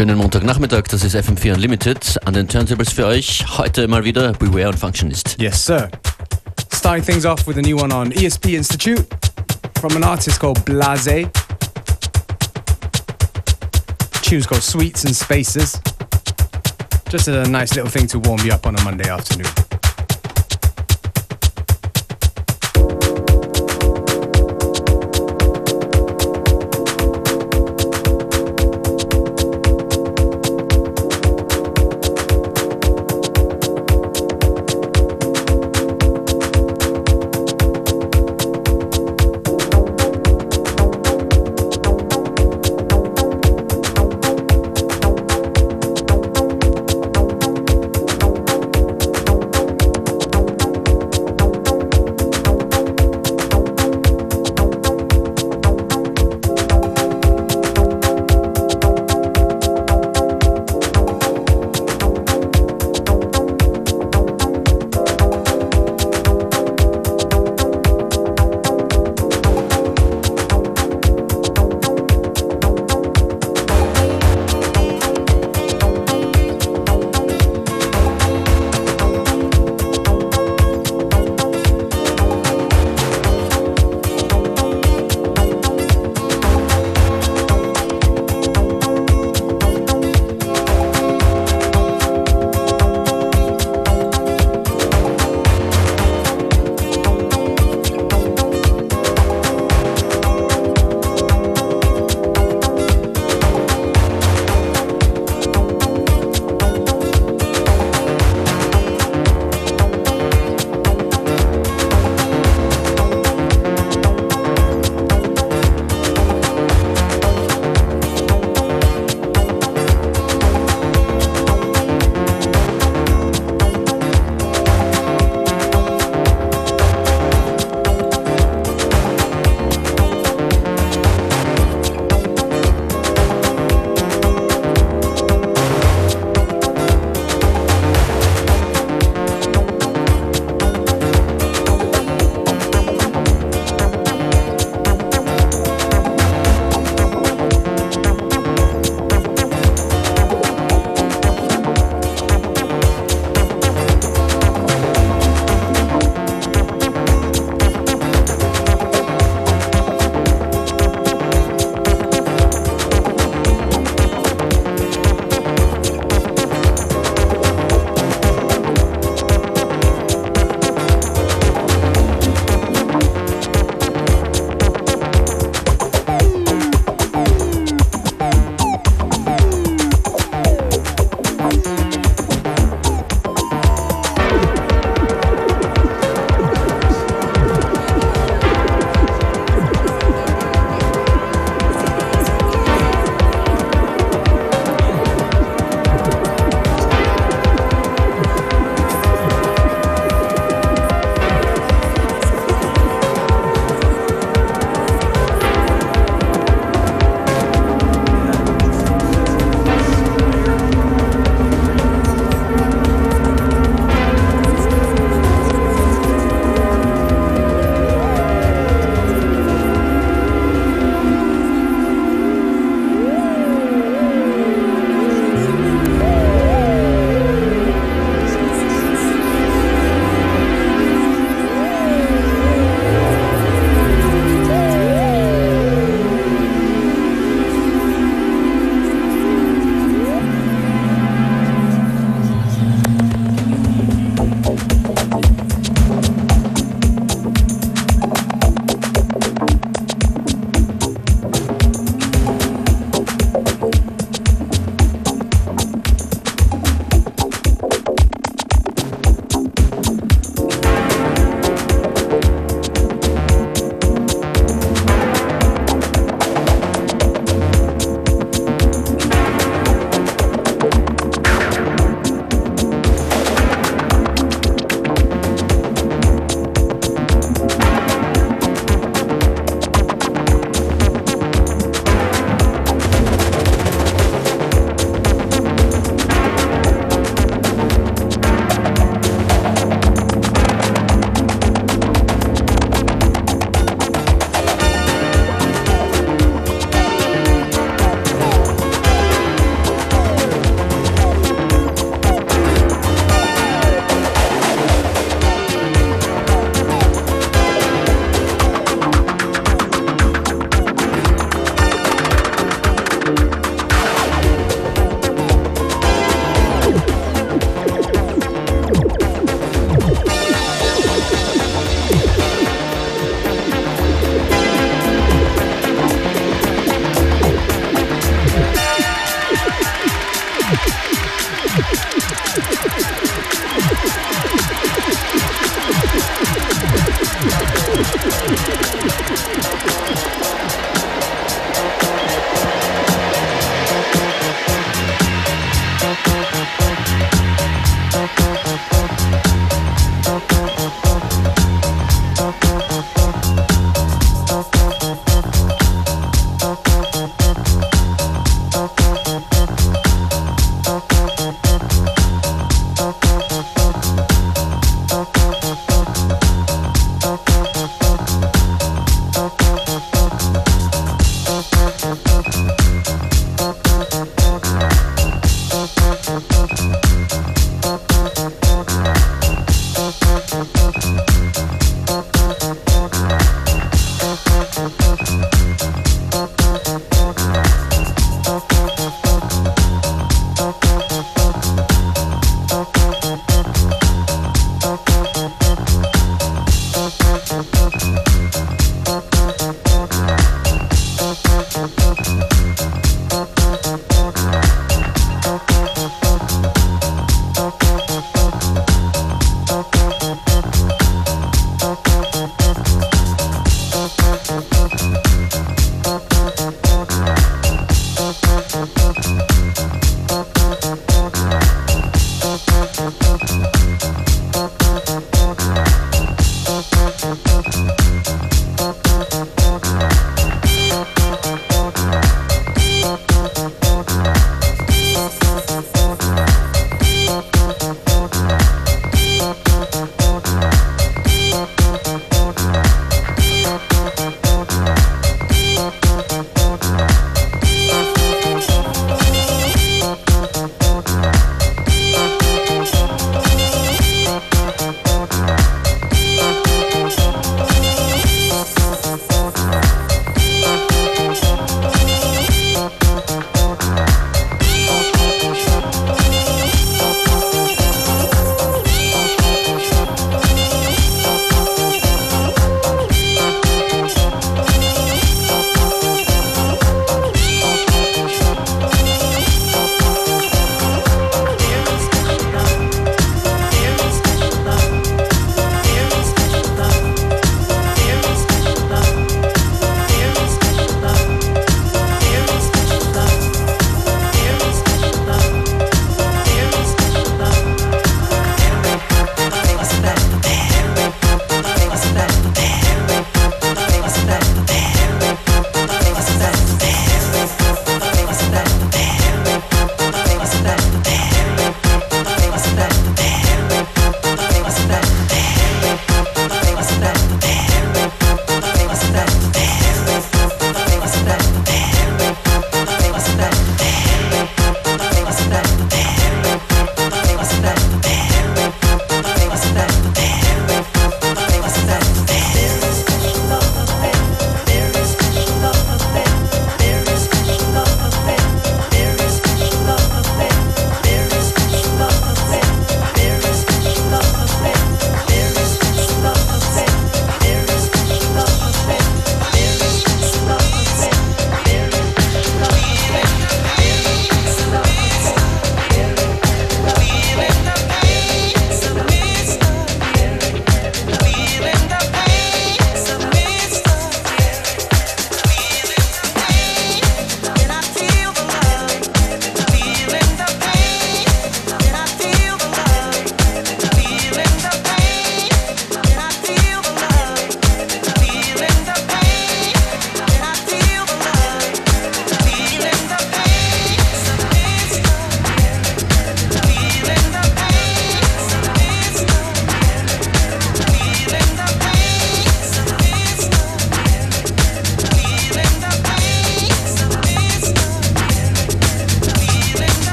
Schönen Montagnachmittag, das ist FM4 Unlimited. An den Turntables für euch. Heute mal wieder Beware und Functionist. Yes, sir. Starting things off with a new one on ESP Institute from an artist called Blase. Tune's called Sweets and Spaces. Just a nice little thing to warm you up on a Monday afternoon.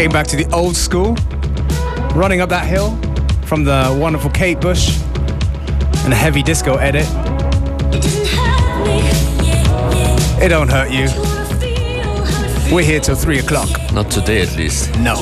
Getting back to the old school, running up that hill from the wonderful Kate Bush and a heavy disco edit. It don't hurt you. We're here till three o'clock. Not today at least. No.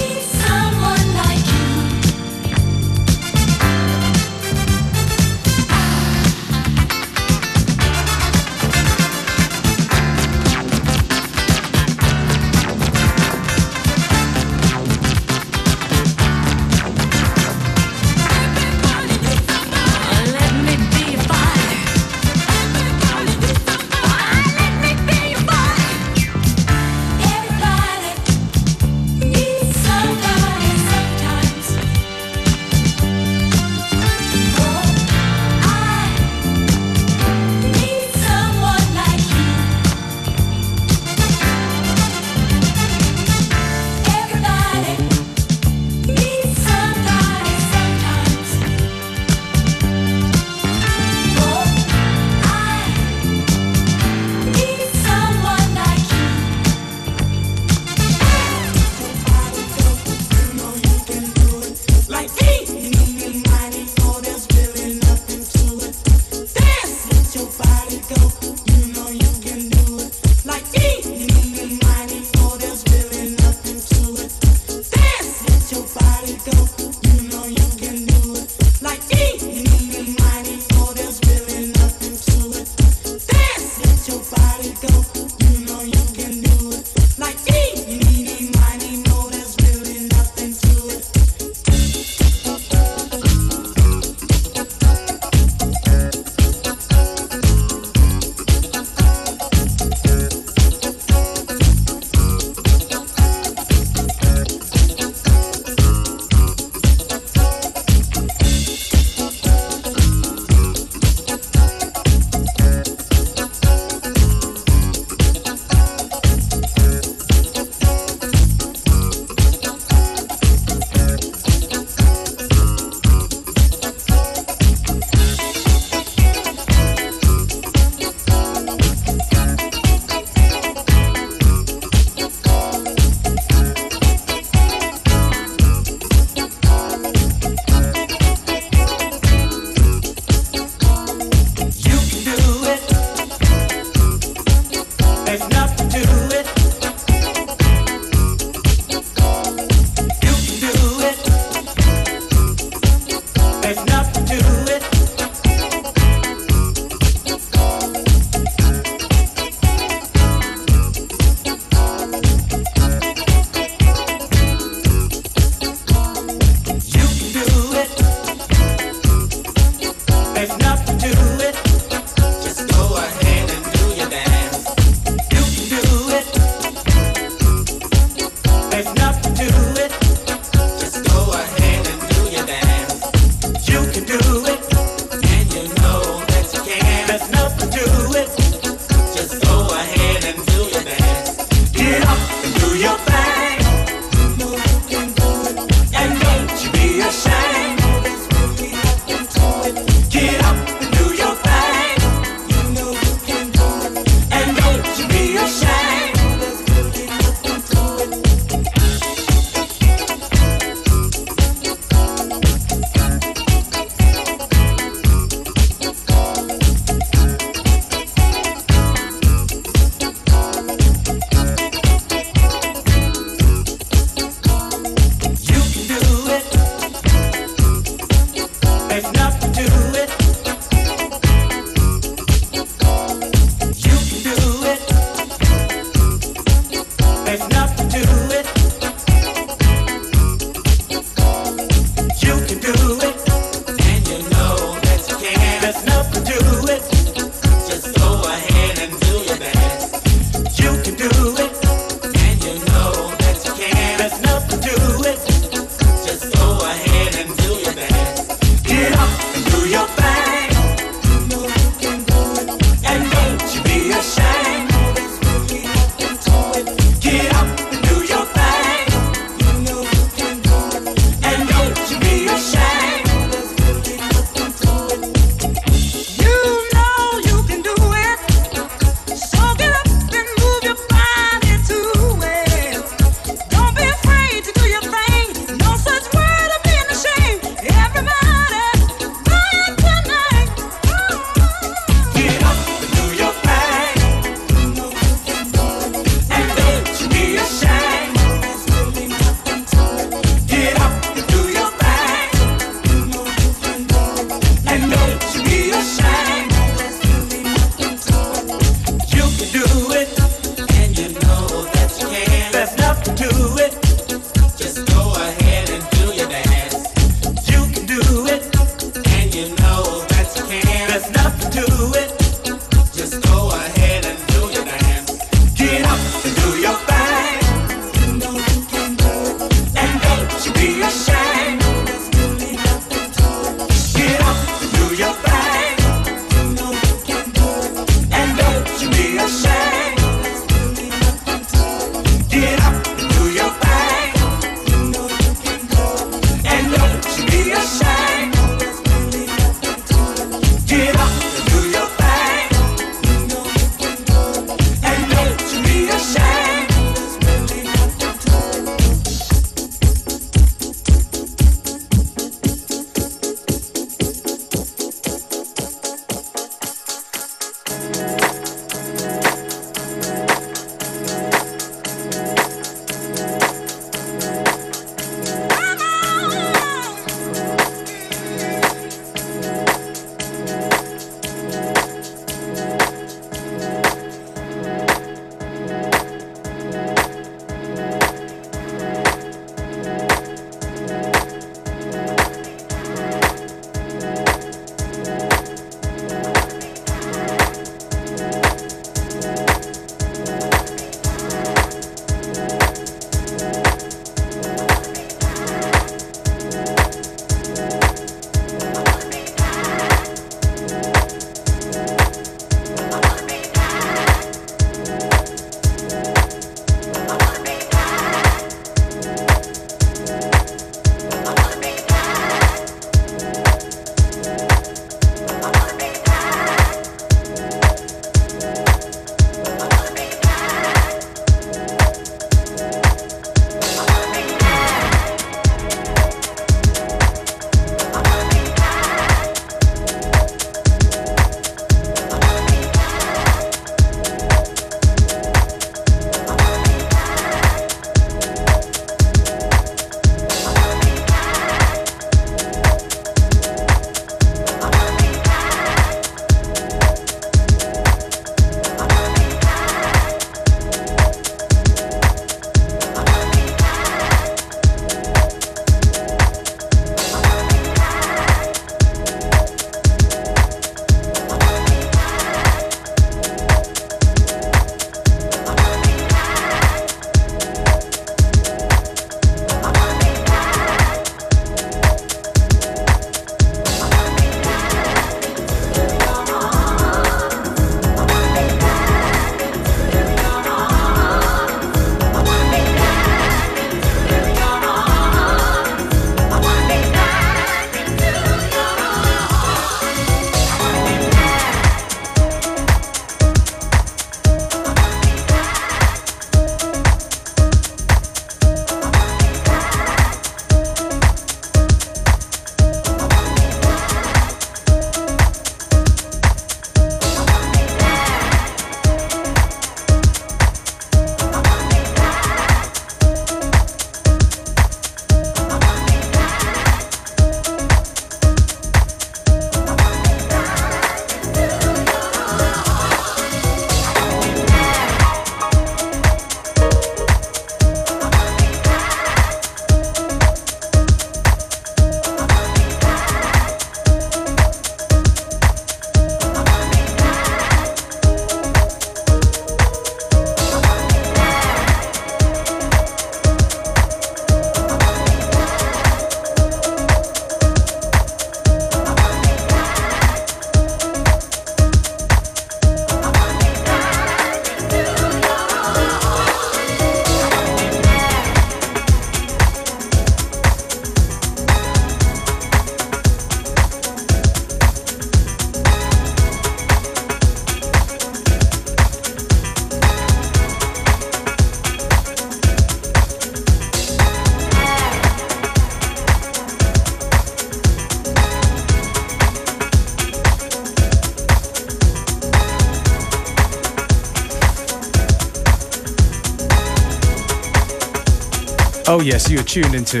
Yes, you are tuned into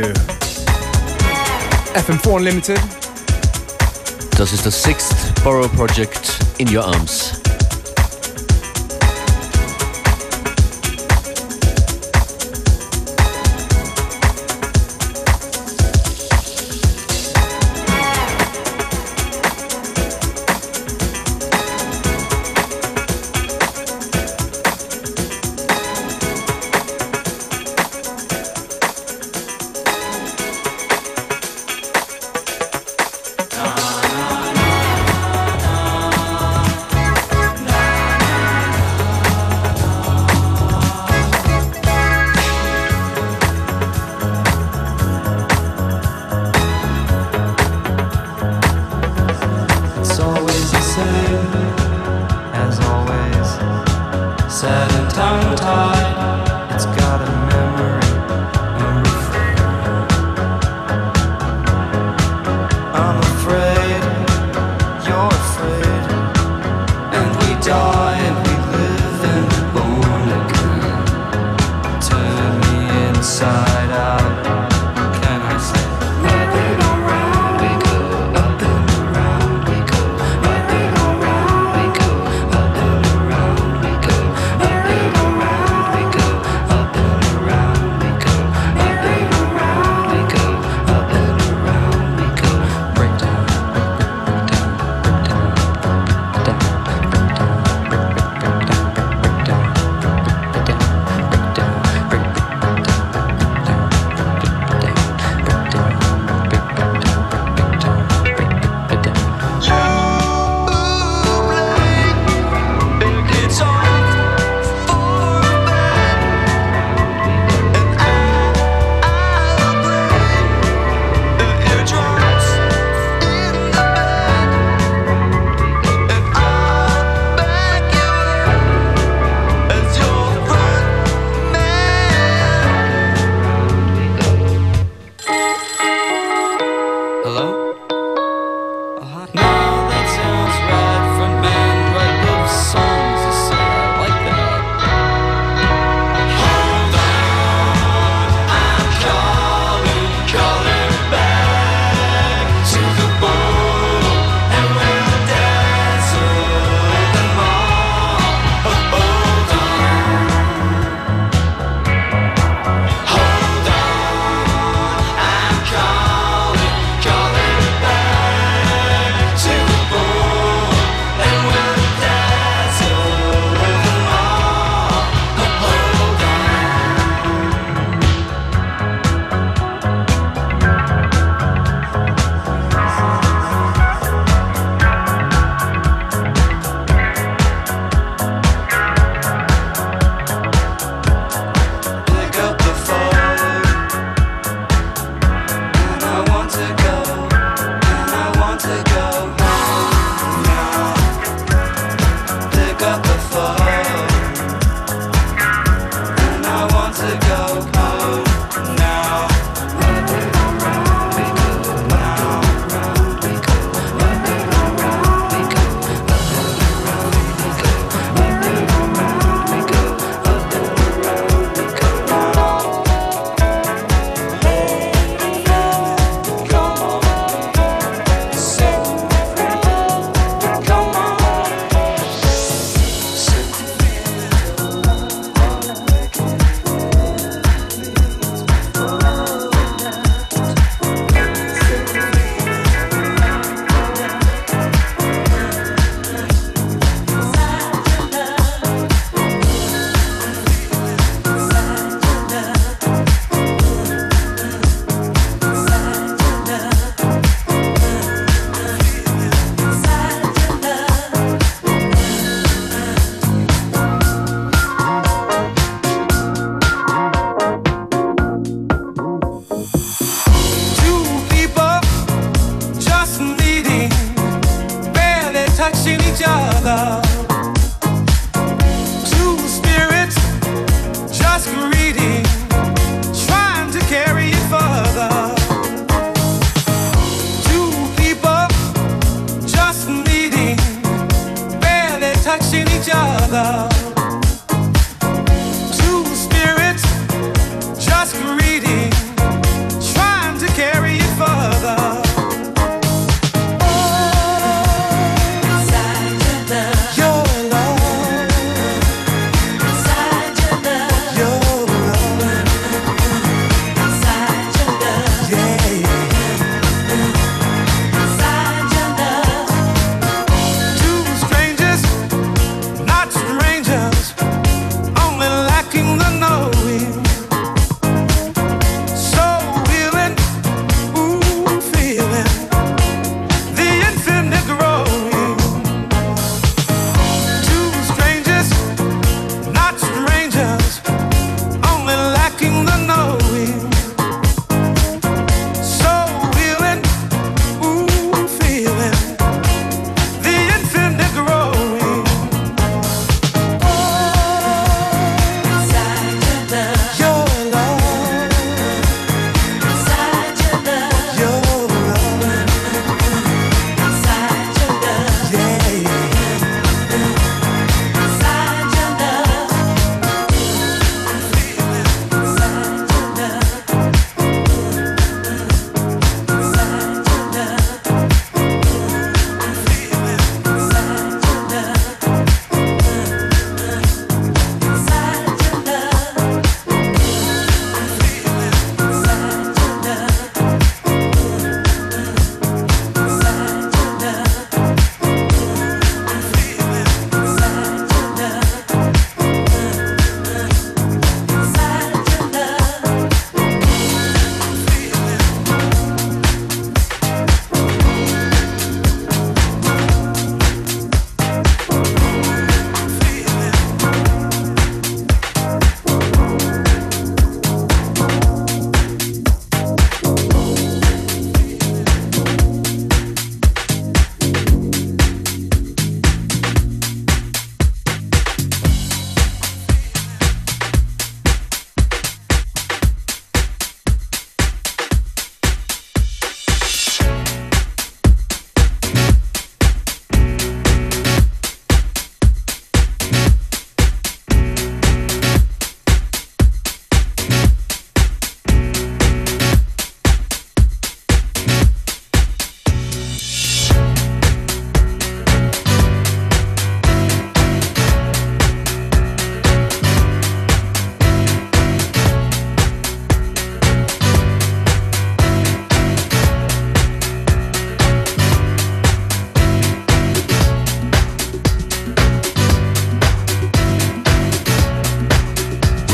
FM4 Unlimited. Das ist das Sixth Borough Project in Your Arms. Not stranger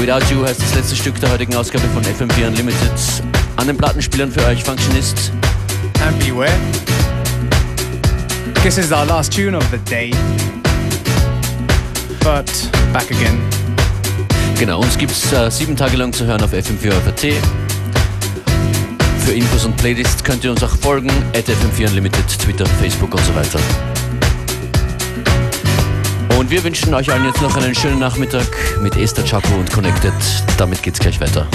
Without You heißt das letzte Stück der heutigen Ausgabe von FM4 Unlimited. An den Plattenspielern für euch Functionist. And beware. This is our last tune of the day. But back again. Genau, uns gibt es äh, sieben Tage lang zu hören auf FM4 FAT. Für Infos und Playlists könnt ihr uns auch folgen, at FM4 Unlimited, Twitter, Facebook und so weiter. Und wir wünschen euch allen jetzt noch einen schönen Nachmittag mit Esther Chapo und Connected. Damit geht's gleich weiter.